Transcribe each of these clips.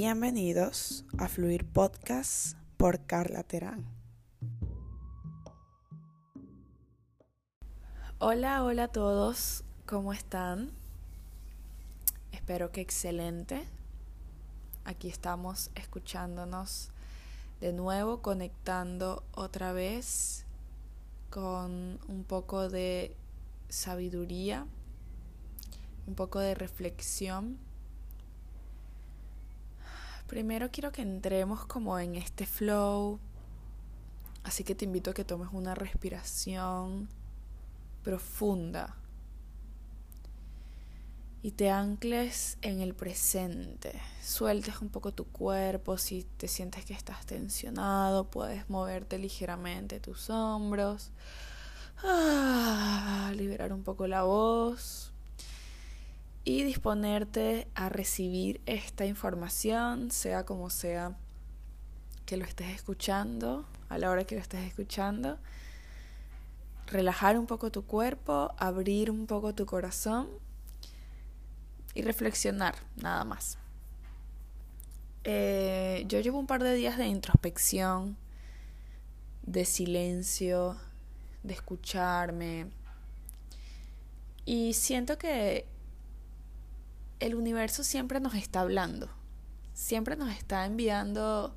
Bienvenidos a Fluir Podcast por Carla Terán. Hola, hola a todos, ¿cómo están? Espero que excelente. Aquí estamos escuchándonos de nuevo, conectando otra vez con un poco de sabiduría, un poco de reflexión Primero quiero que entremos como en este flow, así que te invito a que tomes una respiración profunda y te ancles en el presente. Sueltes un poco tu cuerpo, si te sientes que estás tensionado, puedes moverte ligeramente tus hombros, ah, liberar un poco la voz y disponerte a recibir esta información, sea como sea que lo estés escuchando, a la hora que lo estés escuchando. Relajar un poco tu cuerpo, abrir un poco tu corazón y reflexionar, nada más. Eh, yo llevo un par de días de introspección, de silencio, de escucharme. Y siento que el universo siempre nos está hablando, siempre nos está enviando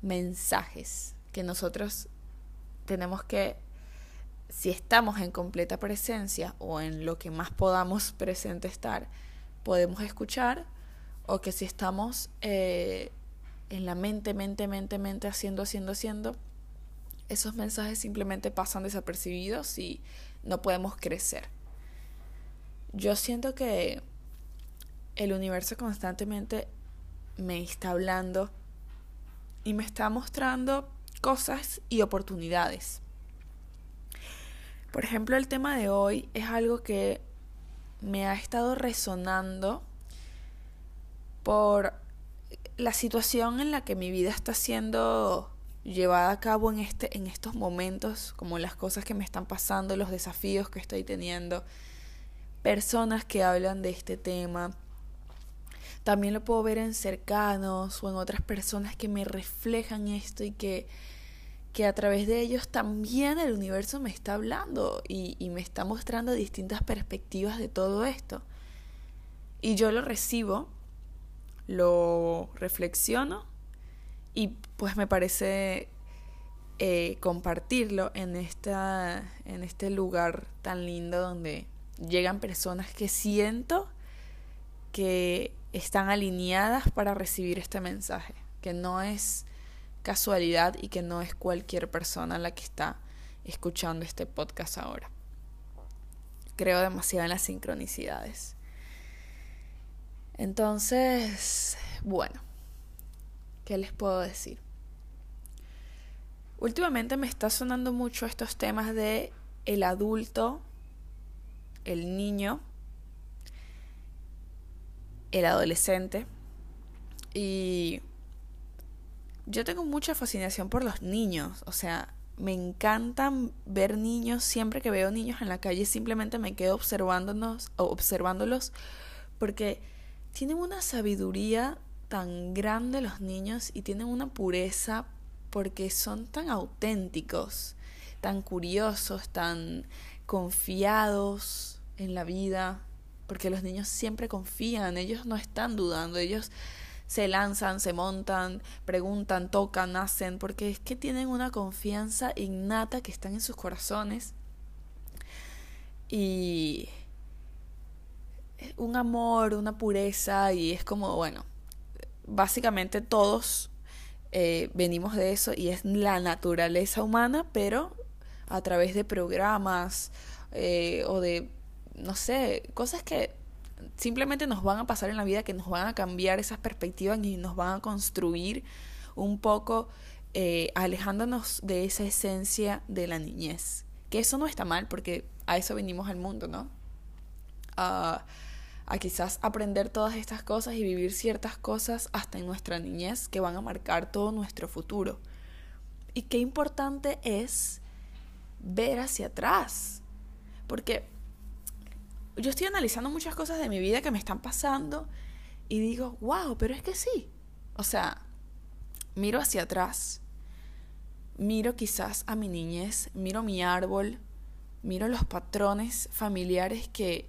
mensajes que nosotros tenemos que, si estamos en completa presencia o en lo que más podamos presente estar, podemos escuchar, o que si estamos eh, en la mente, mente, mente, mente, haciendo, haciendo, haciendo, esos mensajes simplemente pasan desapercibidos y no podemos crecer. Yo siento que el universo constantemente me está hablando y me está mostrando cosas y oportunidades. Por ejemplo, el tema de hoy es algo que me ha estado resonando por la situación en la que mi vida está siendo llevada a cabo en este en estos momentos, como las cosas que me están pasando, los desafíos que estoy teniendo, personas que hablan de este tema, también lo puedo ver en cercanos o en otras personas que me reflejan esto y que, que a través de ellos también el universo me está hablando y, me está mostrando distintas perspectivas de todo esto. Y yo lo recibo, lo reflexiono y pues me parece eh, compartirlo en, esta, en este lugar tan lindo donde llegan personas que siento que están alineadas para recibir este mensaje, que no es casualidad y que no es cualquier persona la que está escuchando este podcast ahora. Creo demasiado en las sincronicidades. Entonces, bueno, ¿qué les puedo decir? Últimamente me está sonando mucho estos temas de el adulto, el niño el adolescente. Y yo tengo mucha fascinación por los niños. O sea, me encantan ver niños. Siempre que veo niños en la calle, simplemente me quedo observándonos, observándolos. Porque tienen una sabiduría tan grande los niños y tienen una pureza porque son tan auténticos, tan curiosos, tan confiados en la vida, porque los niños siempre confían, ellos no están dudando, ellos se lanzan, se montan, preguntan, tocan, hacen, porque es que tienen una confianza innata que está en sus corazones. Y un amor, una pureza y es como, bueno, básicamente todos eh, venimos de eso y es la naturaleza humana, pero a través de programas eh, o de no sé, cosas que simplemente nos van a pasar en la vida, que nos van a cambiar esas perspectivas y nos van a construir un poco eh, alejándonos de esa esencia de la niñez. Que eso no está mal porque a eso venimos al mundo, ¿no? a quizás aprender todas estas cosas y vivir ciertas cosas hasta en nuestra niñez que van a marcar todo nuestro futuro. Y qué importante es ver hacia atrás. Porque yo estoy analizando muchas cosas de mi vida que me están pasando y digo, wow, pero es que sí. O sea, miro hacia atrás, miro quizás a mi niñez, miro mi árbol, miro los patrones familiares que,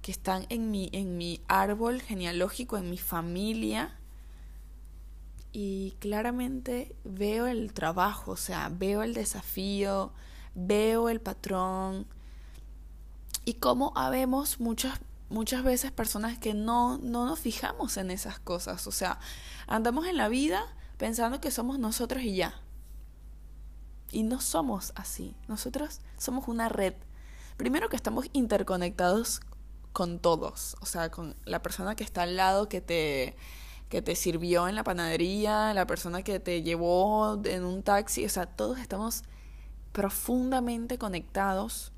que están en mi, en mi árbol genealógico, en mi familia. Y claramente veo el trabajo, o sea, veo el desafío, veo el patrón. Y cómo habemos muchas, muchas veces personas que no, no nos fijamos en esas cosas. O sea, andamos en la vida pensando que somos nosotros y ya. Y no somos así. Nosotros somos una red. Primero que estamos interconectados con todos. O sea, con la persona que está al lado que te, que te sirvió en la panadería, la persona que te llevó en un taxi. O sea, todos estamos profundamente conectados.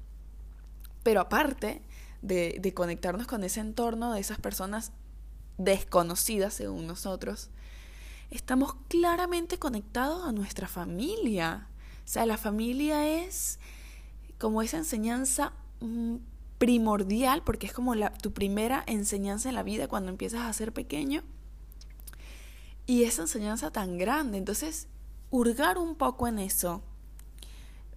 Pero aparte de, conectarnos con ese entorno de esas personas desconocidas según nosotros, estamos claramente conectados a nuestra familia. O sea, la familia es como esa enseñanza mm, primordial, porque es como la, tu primera enseñanza en la vida cuando empiezas a ser pequeño. Y esa enseñanza tan grande. Entonces, hurgar un poco en eso,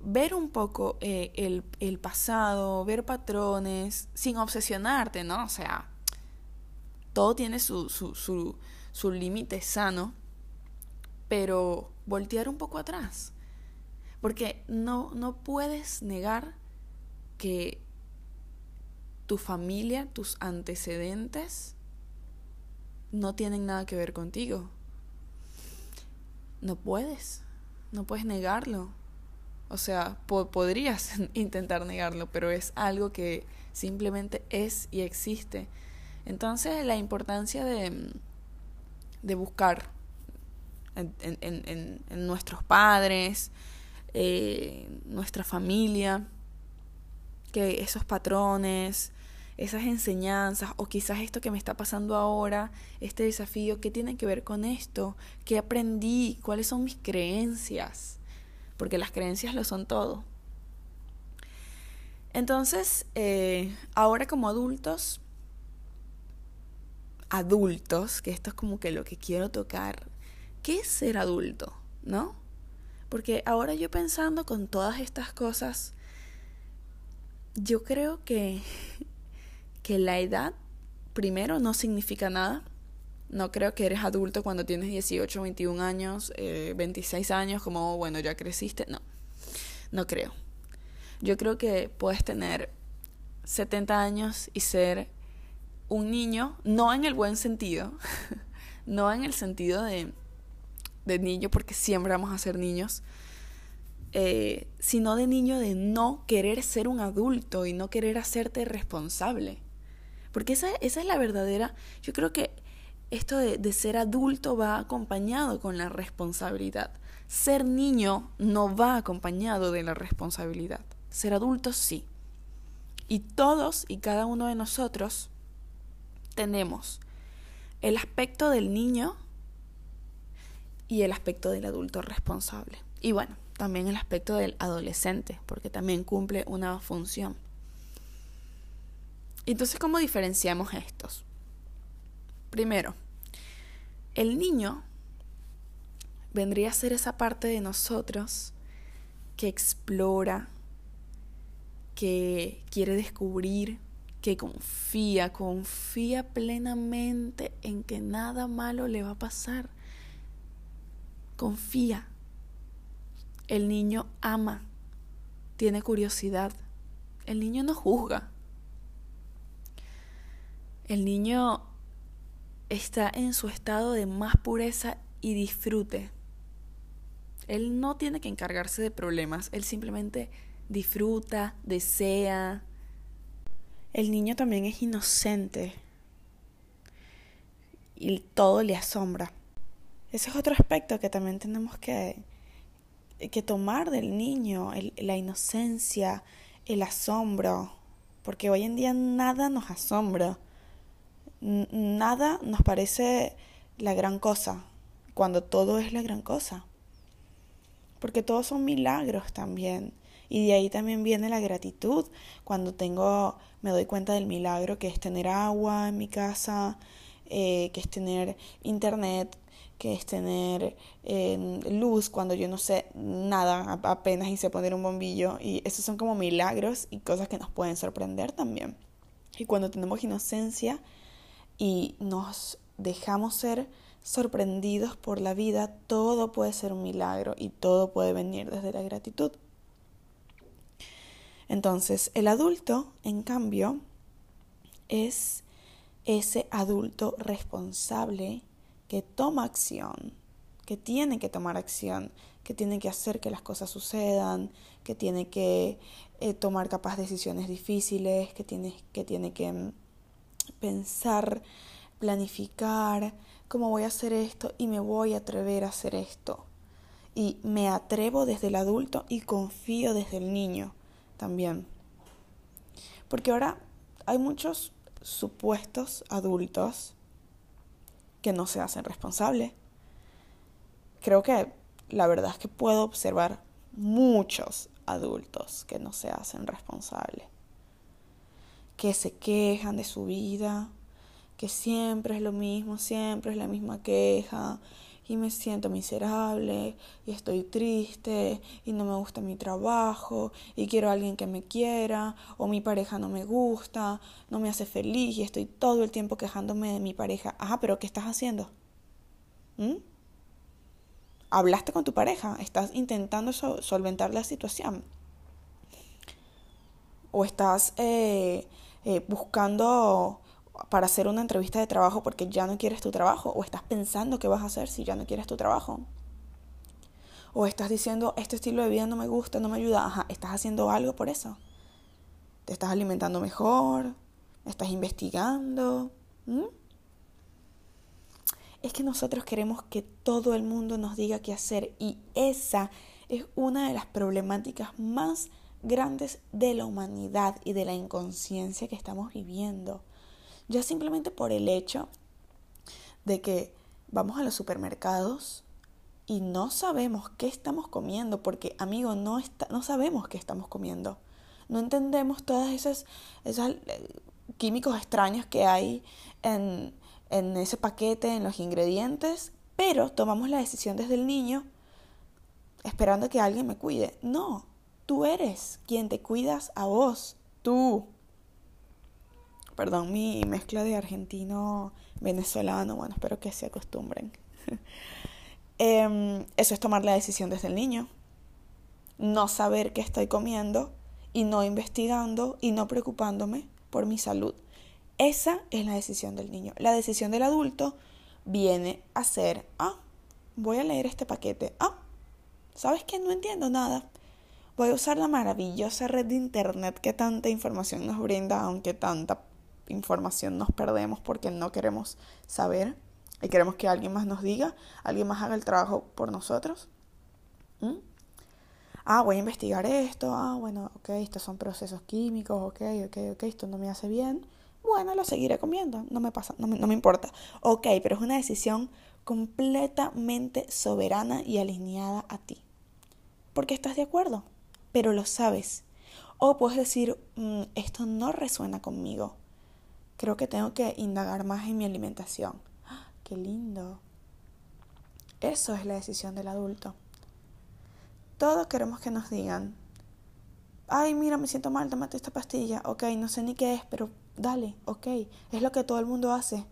ver un poco eh, el, el pasado, ver patrones, sin obsesionarte, ¿no? O sea, todo tiene su, su, su, su límite sano, pero voltear un poco atrás porque no, no puedes negar que tu familia, tus antecedentes, no tienen nada que ver contigo. No puedes, no puedes negarlo. O sea, podrías intentar negarlo, pero es algo que simplemente es y existe. Entonces, la importancia de, de buscar en, en, en nuestros padres, eh, nuestra familia, que esos patrones, esas enseñanzas o quizás esto que me está pasando ahora, este desafío, ¿qué tiene que ver con esto? ¿Qué aprendí? ¿Cuáles son mis creencias? Porque las creencias lo son todo. Entonces, eh, ahora como adultos, adultos, que esto es como que lo que quiero tocar, ¿qué es ser adulto? ¿No? Porque ahora yo pensando con todas estas cosas, yo creo que, que la edad, primero, no significa nada. No creo que eres adulto cuando tienes 18, 21 años, 26 eh, años, como, bueno, ya creciste. No, no creo. Yo creo que puedes tener 70 años y ser un niño, no en el buen sentido, no en el sentido de de niño, porque siempre vamos a ser niños, eh, sino de niño de no querer ser un adulto y no querer hacerte responsable. Porque esa, esa es la verdadera, yo creo que esto de, de ser adulto va acompañado con la responsabilidad. Ser niño no va acompañado de la responsabilidad. Ser adulto sí. Y todos y cada uno de nosotros tenemos el aspecto del niño y el aspecto del adulto responsable. Y bueno, también el aspecto del adolescente, porque también cumple una función. Entonces, ¿cómo diferenciamos estos? Primero, el niño vendría a ser esa parte de nosotros que explora, que quiere descubrir, que confía, confía plenamente en que nada malo le va a pasar confía. El niño ama, tiene curiosidad. El niño no juzga. El niño está en su estado de más pureza y disfrute. Él no tiene que encargarse de problemas, él simplemente disfruta, desea. El niño también es inocente y todo le asombra. Ese es otro aspecto que también tenemos que, que tomar del niño, la inocencia, el asombro, porque hoy en día nada nos asombra, nada nos parece la gran cosa, cuando todo es la gran cosa, porque todos son milagros también. Y de ahí también viene la gratitud, cuando tengo, me doy cuenta del milagro que es tener agua en mi casa, eh, que es tener internet, que es tener luz cuando yo no sé nada, apenas hice poner un bombillo. Y esos son como milagros y cosas que nos pueden sorprender también. Y cuando tenemos inocencia y nos dejamos ser sorprendidos por la vida, todo puede ser un milagro y todo puede venir desde la gratitud. Entonces, el adulto, en cambio, es ese adulto responsable que toma acción, que tiene que tomar acción, que tiene que hacer que las cosas sucedan, que tiene que eh, tomar capaz decisiones difíciles, que tiene que, tiene que mm, pensar, planificar, cómo voy a hacer esto y me voy a atrever a hacer esto. Y me atrevo desde el adulto y confío desde el niño también. Porque ahora hay muchos supuestos adultos que no se hacen responsables. Creo que la verdad es que puedo observar muchos adultos que no se hacen responsables, que se quejan de su vida, que siempre es lo mismo, siempre es la misma queja, y me siento miserable y estoy triste y no me gusta mi trabajo y quiero a alguien que me quiera o mi pareja no me gusta, no me hace feliz y estoy todo el tiempo quejándome de mi pareja. Ajá, pero ¿qué estás haciendo? ¿Mm? ¿Hablaste con tu pareja? ¿Estás intentando solventar la situación? ¿O estás eh, eh, buscando para hacer una entrevista de trabajo porque ya no quieres tu trabajo o estás pensando qué vas a hacer si ya no quieres tu trabajo. O estás diciendo, este estilo de vida no me gusta, no me ayuda. Ajá, estás haciendo algo por eso. Te estás alimentando mejor, estás investigando. Es que nosotros queremos que todo el mundo nos diga qué hacer y esa es una de las problemáticas más grandes de la humanidad y de la inconsciencia que estamos viviendo. Ya simplemente por el hecho de que vamos a los supermercados y no sabemos qué estamos comiendo, porque amigo, no, está, no sabemos qué estamos comiendo. No entendemos todas esas, esos eh, químicos extraños que hay en, en ese paquete, en los ingredientes, pero tomamos la decisión desde el niño esperando que alguien me cuide. No, tú eres quien te cuidas a vos, tú perdón, mi mezcla de argentino venezolano, bueno, espero que se acostumbren. Em, eso es tomar la decisión desde el niño. No saber qué estoy comiendo y no investigando y no preocupándome por mi salud. Esa es la decisión del niño. La decisión del adulto viene a ser, ah, voy a leer este paquete. Ah, ¿sabes qué? No entiendo nada. Voy a usar la maravillosa red de Internet que tanta información nos brinda, aunque tanta información nos perdemos porque no queremos saber y queremos que alguien más nos diga, alguien más haga el trabajo por nosotros. ¿Mm? Ah, voy a investigar esto, ah, bueno, ok, estos son procesos químicos, ok, ok, ok, esto no me hace bien. Bueno, lo seguiré comiendo, no me pasa, no me, no me importa. Ok, pero es una decisión completamente soberana y alineada a ti. Porque estás de acuerdo, pero lo sabes. O puedes decir, mm, esto no resuena conmigo creo que tengo que indagar más en mi alimentación. ¡Qué lindo! Eso es la decisión del adulto. Todos queremos que nos digan, ay, mira, me siento mal, tómate esta pastilla. Ok, no sé ni qué es, pero dale, ok. Es lo que todo el mundo hace.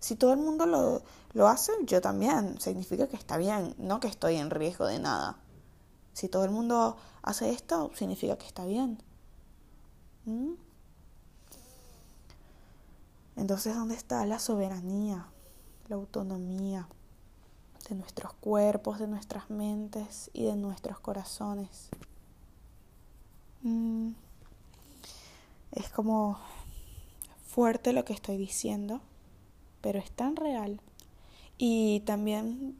Si todo el mundo lo, lo hace, yo también. Significa que está bien, no que estoy en riesgo de nada. Si todo el mundo hace esto, significa que está bien. ¿Mm? Entonces, ¿dónde está la soberanía, la autonomía de nuestros cuerpos, de nuestras mentes y de nuestros corazones? Mm, es como fuerte lo que estoy diciendo, pero es tan real. Y también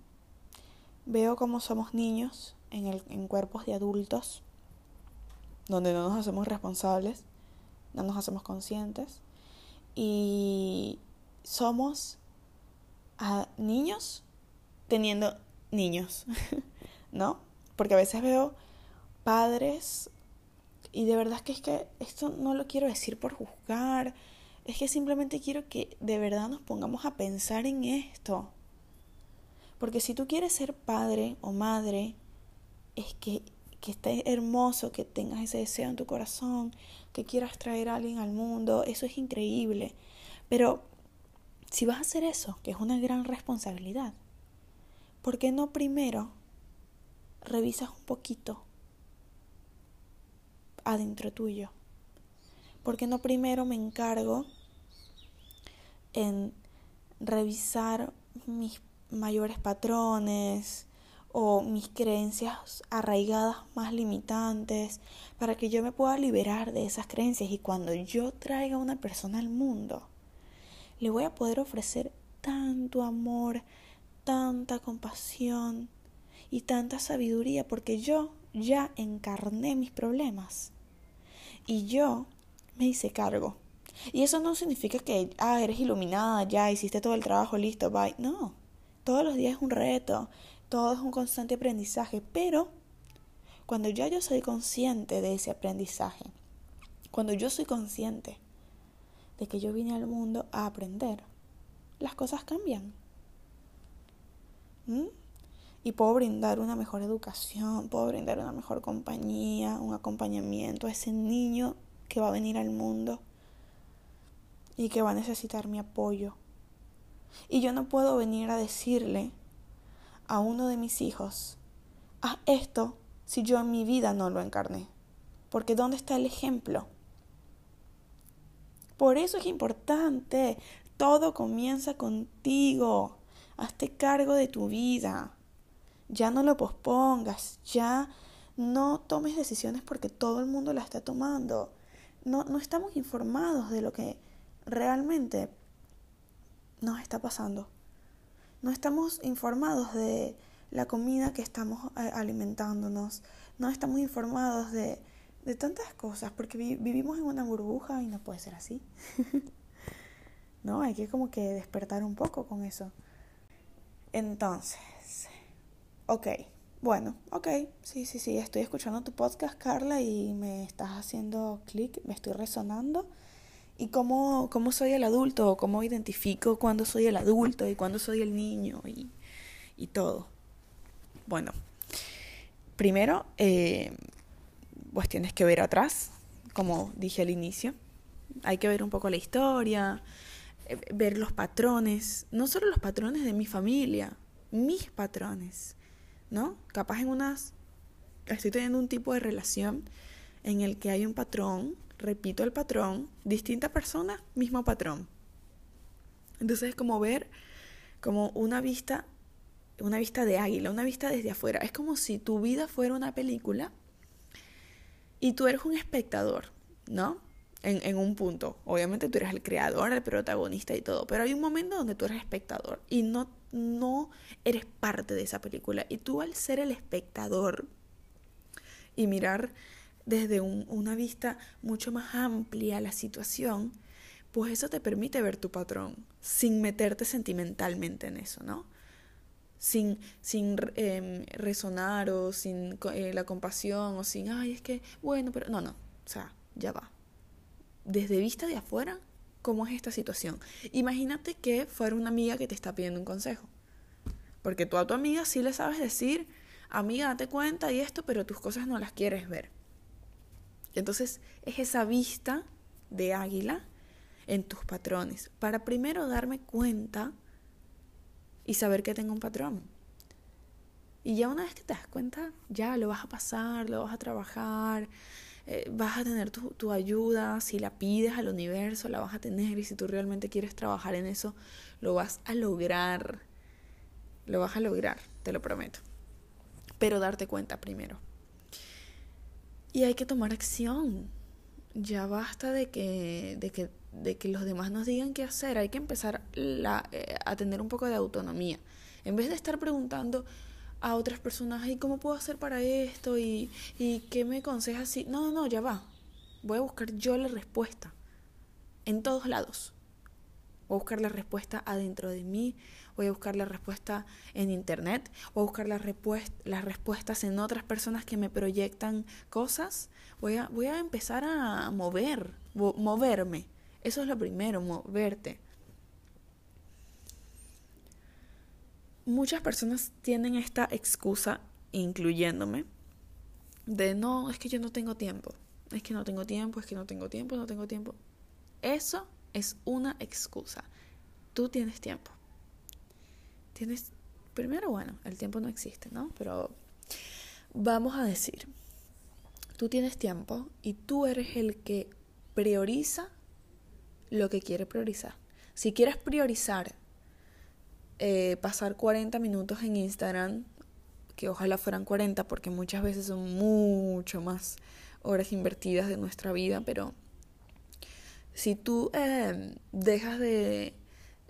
veo cómo somos niños en, el, en cuerpos de adultos, donde no nos hacemos responsables, no nos hacemos conscientes y somos a niños teniendo niños, ¿no? Porque a veces veo padres y de verdad que es que esto no lo quiero decir por juzgar, es que simplemente quiero que de verdad nos pongamos a pensar en esto. Porque si tú quieres ser padre o madre, es que, que hermoso, que tengas ese deseo en tu corazón, que quieras traer a alguien al mundo, eso es increíble. Pero si vas a hacer eso, que es una gran responsabilidad, ¿por qué no primero revisas un poquito adentro tuyo? ¿Por qué no primero me encargo en revisar mis mayores patrones o mis creencias arraigadas más limitantes para que yo me pueda liberar de esas creencias y cuando yo traiga a una persona al mundo, le voy a poder ofrecer tanto amor, tanta compasión y tanta sabiduría porque yo ya encarné mis problemas y yo me hice cargo. Y eso no significa que, ah, eres iluminada, ya hiciste todo el trabajo, listo, bye. No, todos los días es un reto, todo es un constante aprendizaje, pero cuando ya yo soy consciente de ese aprendizaje, cuando yo soy consciente de que yo vine al mundo a aprender, las cosas cambian. ¿Mm? Y puedo brindar una mejor educación, puedo brindar una mejor compañía, un acompañamiento a ese niño que va a venir al mundo y que va a necesitar mi apoyo. Y yo no puedo venir a decirle a uno de mis hijos, haz esto si yo en mi vida no lo encarné. Porque ¿dónde está el ejemplo? Por eso es importante, todo comienza contigo. Hazte cargo de tu vida. Ya no lo pospongas, ya no tomes decisiones porque todo el mundo la está tomando. No, no estamos informados de lo que realmente nos está pasando. No estamos informados de la comida que estamos eh, alimentándonos. No estamos informados de, de tantas cosas porque vivimos en una burbuja y no puede ser así. no, hay que como que despertar un poco con eso. Entonces, ok, bueno, ok, sí, sí, sí, estoy escuchando tu podcast, Carla, y me estás haciendo clic, me estoy resonando y cómo, cómo soy el adulto, cómo identifico cuándo soy el adulto y cuándo soy el niño y, y todo. Bueno, primero, eh, pues tienes que ver atrás, como dije al inicio. Hay que ver un poco la historia, eh, ver los patrones, no solo los patrones de mi familia, mis patrones, ¿no? Capaz en unas, estoy teniendo un tipo de relación en el que hay un patrón repito el patrón, distinta persona, mismo patrón. Entonces es como ver como una vista, una vista de águila, una vista desde afuera. Es como si tu vida fuera una película y tú eres un espectador, ¿no? En, en, un punto. Obviamente tú eres el creador, el protagonista y todo, pero hay un momento donde tú eres espectador y no, no eres parte de esa película. Y tú al ser el espectador y mirar desde una vista mucho más amplia la situación, pues eso te permite ver tu patrón sin meterte sentimentalmente en eso, ¿no? Sin, sin em, resonar o sin eh, la compasión o sin, ay, es que, bueno, pero no, no, o sea, ya va. Desde vista de afuera, ¿cómo es esta situación? Imagínate que fuera una amiga que te está pidiendo un consejo. Porque tú a tu amiga sí le sabes decir, amiga, date cuenta y esto, pero tus cosas no las quieres ver. Entonces es esa vista de águila en tus patrones para primero darme cuenta y saber que tengo un patrón. Y ya una vez que te das cuenta, ya lo vas a pasar, lo vas a trabajar, eh, vas a tener tu, tu, ayuda, si la pides al universo, la vas a tener y si tú realmente quieres trabajar en eso, lo vas a lograr. Lo vas a lograr, te lo prometo. Pero darte cuenta primero. Y hay que tomar acción. Ya basta de que, de que, de que los demás nos digan qué hacer. Hay que empezar la, eh, a tener un poco de autonomía. En vez de estar preguntando a otras personas, ¿y cómo puedo hacer para esto? ¿Y, y qué me aconsejas? Si... No, no, no, ya va. Voy a buscar yo la respuesta. En todos lados. Voy a buscar la respuesta adentro de mí, voy a buscar la respuesta en internet, voy a buscar las, respuestas en otras personas que me proyectan cosas. Voy a, voy a empezar a mover, moverme. Eso es lo primero, moverte. muchas personas tienen esta excusa, incluyéndome, de no, es que yo no tengo tiempo, es que no tengo tiempo, es que no tengo tiempo, no tengo tiempo. Eso es una excusa. Tú tienes tiempo. Tienes, primero, bueno, el tiempo no existe, ¿no? Pero vamos a decir, tú tienes tiempo y tú eres el que prioriza lo que quiere priorizar. Si quieres priorizar eh, pasar 40 minutos en Instagram, que ojalá fueran 40 porque muchas veces son mucho más horas invertidas de nuestra vida, pero si tú em, dejas de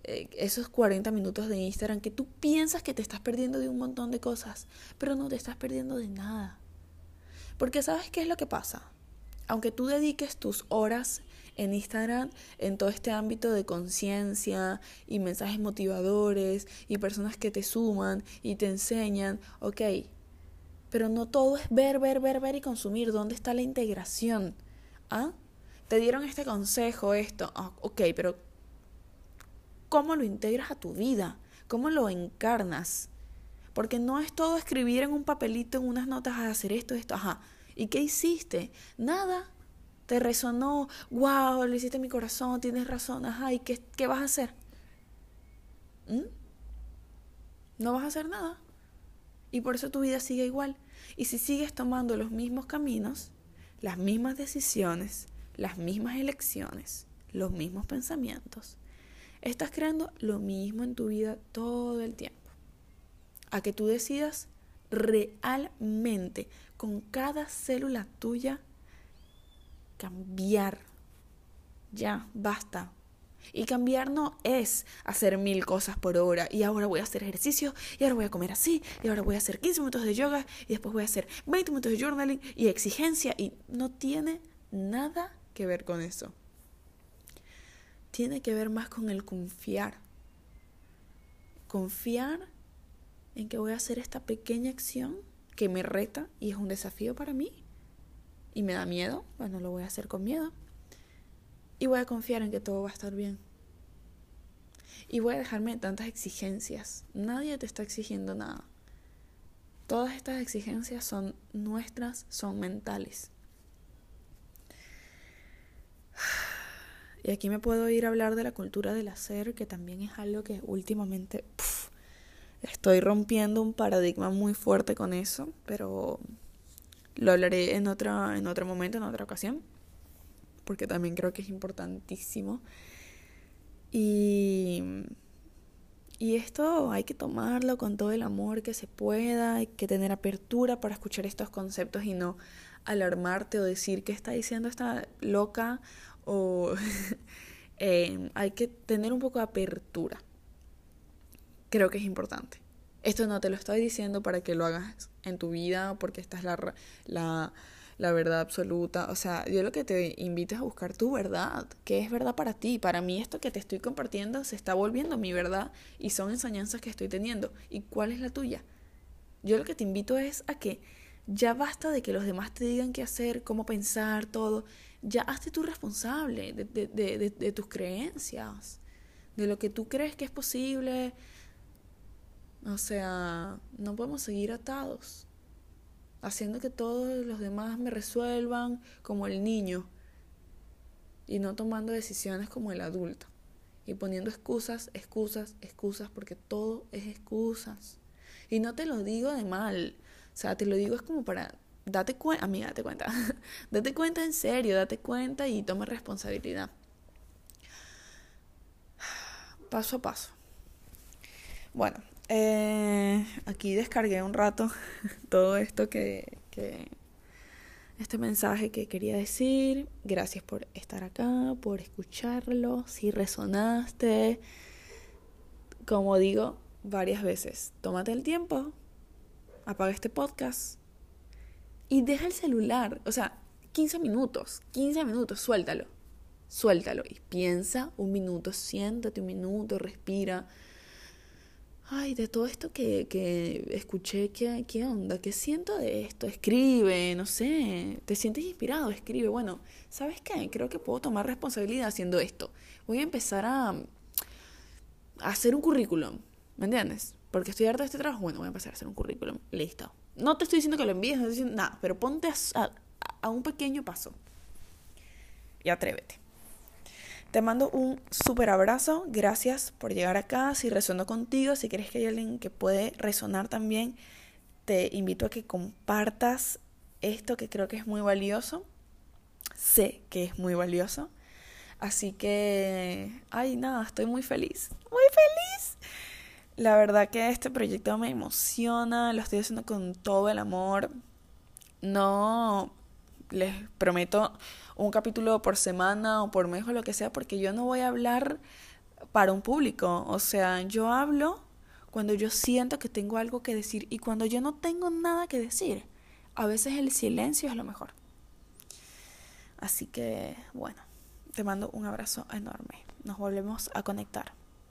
eh, esos 40 minutos de Instagram que tú piensas que te estás perdiendo de un montón de cosas, pero no te estás perdiendo de nada. Porque sabes qué es lo que pasa. Aunque tú dediques tus horas en Instagram en todo este ámbito de conciencia y mensajes motivadores y personas que te suman y te enseñan, ok, pero no todo es ver, ver, ver, ver y consumir. ¿Dónde está la integración? ¿Ah? Te dieron este consejo, esto, ah, ok, pero ¿cómo lo integras a tu vida? ¿Cómo lo encarnas? Porque no es todo escribir en un papelito, en unas notas, a hacer esto, esto, ajá. ¿Y qué hiciste? Nada. Te resonó, wow, lo hiciste en mi corazón, tienes razón, ajá, ¿y qué, qué vas a hacer? ¿Mm? No vas a hacer nada. Y por eso tu vida sigue igual. Y si sigues tomando los mismos caminos, las mismas decisiones, las mismas elecciones, los mismos pensamientos, estás creando lo mismo en tu vida todo el tiempo. A que tú decidas realmente con cada célula tuya cambiar. Ya, basta. Y cambiar no es hacer mil cosas por hora y ahora voy a hacer ejercicio y ahora voy a comer así y ahora voy a hacer 15 minutos de yoga y después voy a hacer 20 minutos de journaling y exigencia y no tiene nada que ver con eso. Tiene que ver más con el confiar. Confiar en que voy a hacer esta pequeña acción que me reta y es un desafío para mí y me da miedo, bueno, lo voy a hacer con miedo. Y voy a confiar en que todo va a estar bien. Y voy a dejarme tantas exigencias. Nadie te está exigiendo nada. Todas estas exigencias son nuestras, son mentales. Y aquí me puedo ir a hablar de la cultura del hacer, que también es algo que últimamente estoy rompiendo un paradigma muy fuerte con eso, pero lo hablaré en, otra, en otro momento, en otra ocasión, porque también creo que es importantísimo. Y, y esto hay que tomarlo con todo el amor que se pueda, hay que tener apertura para escuchar estos conceptos y no alarmarte o decir que está diciendo esta loca o eh, hay que tener un poco de apertura. Creo que es importante. Esto no te lo estoy diciendo para que lo hagas en tu vida porque esta es la, la, la verdad absoluta. O sea, yo lo que te invito es a buscar tu verdad. ¿Qué es verdad para ti? Para mí esto que te estoy compartiendo se está volviendo mi verdad y son enseñanzas que estoy teniendo. ¿Y cuál es la tuya? Yo lo que te invito es a que ya basta de que los demás te digan qué hacer, cómo pensar, todo. Ya hazte tú responsable de, de, de, de tus creencias, de lo que tú crees que es posible, o sea, no podemos seguir atados, haciendo que todos los demás me resuelvan como el niño y no tomando decisiones como el adulto y poniendo excusas, excusas, excusas, porque todo es excusas. Y no te lo digo de mal, sea, te lo digo es como para, date cuenta, amiga, date cuenta, date cuenta en serio, date cuenta y toma responsabilidad. Paso a paso. Bueno, eh, aquí descargué un rato todo esto que, que, este mensaje que quería decir. Gracias por estar acá, por escucharlo. Si resonaste, como digo varias veces, tómate el tiempo, apaga este podcast y deja el celular. O sea, 15 minutos, 15 minutos, suéltalo. Suéltalo y piensa un minuto, siéntate un minuto, respira ay, de todo esto que, que escuché, ¿qué, ¿qué onda? ¿Qué siento de esto? Escribe, no sé, te sientes inspirado, escribe. Bueno, ¿sabes qué? Creo que puedo tomar responsabilidad haciendo esto. Voy a empezar a, a hacer un currículum, ¿me entiendes? Porque estoy harta de este trabajo, bueno, voy a empezar a hacer un currículum, listo. No te estoy diciendo que lo envíes, no estoy diciendo nada, pero ponte a, a un pequeño paso y atrévete. Te mando un súper abrazo, gracias por llegar acá, si resonó contigo, si crees que hay alguien que puede resonar también, te invito a que compartas esto que creo que es muy valioso, sé que es muy valioso, así que, ay nada, estoy muy feliz, muy feliz. La verdad que este proyecto me emociona, lo estoy haciendo con todo el amor. No les prometo un capítulo por semana o por mes o lo que sea, porque yo no voy a hablar para un público. O sea, yo hablo cuando yo siento que tengo algo que decir y cuando yo no tengo nada que decir. A veces el silencio es lo mejor. Así que, bueno, te mando un abrazo enorme. Nos volvemos a conectar.